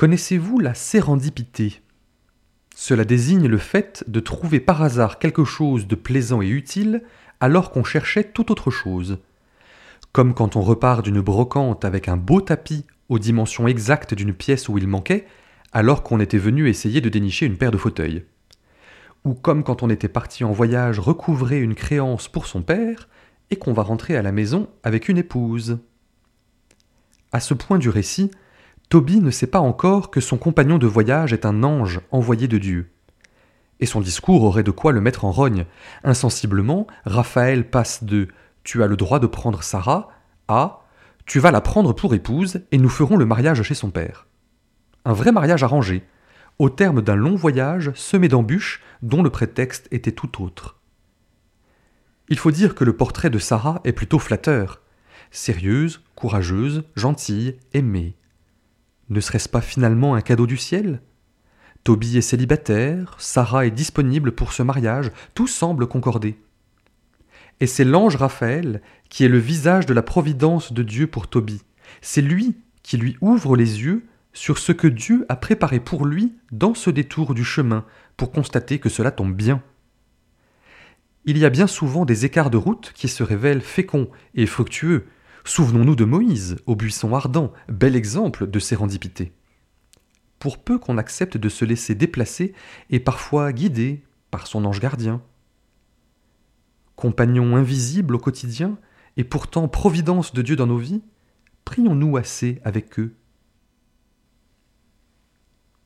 Connaissez-vous la sérendipité? Cela désigne le fait de trouver par hasard quelque chose de plaisant et utile alors qu'on cherchait tout autre chose. Comme quand on repart d'une brocante avec un beau tapis aux dimensions exactes d'une pièce où il manquait, alors qu'on était venu essayer de dénicher une paire de fauteuils. Ou comme quand on était parti en voyage recouvrer une créance pour son père, et qu'on va rentrer à la maison avec une épouse. À ce point du récit, Toby ne sait pas encore que son compagnon de voyage est un ange envoyé de Dieu. Et son discours aurait de quoi le mettre en rogne. Insensiblement, Raphaël passe de Tu as le droit de prendre Sarah à Tu vas la prendre pour épouse et nous ferons le mariage chez son père. Un vrai mariage arrangé, au terme d'un long voyage semé d'embûches dont le prétexte était tout autre. Il faut dire que le portrait de Sarah est plutôt flatteur. Sérieuse, courageuse, gentille, aimée. Ne serait-ce pas finalement un cadeau du ciel? Toby est célibataire, Sarah est disponible pour ce mariage, tout semble concorder. Et c'est l'ange Raphaël qui est le visage de la providence de Dieu pour Toby. C'est lui qui lui ouvre les yeux sur ce que Dieu a préparé pour lui dans ce détour du chemin pour constater que cela tombe bien. Il y a bien souvent des écarts de route qui se révèlent féconds et fructueux, Souvenons-nous de Moïse, au buisson ardent, bel exemple de sérendipité. Pour peu qu'on accepte de se laisser déplacer et parfois guider par son ange gardien. Compagnon invisible au quotidien et pourtant providence de Dieu dans nos vies, prions-nous assez avec eux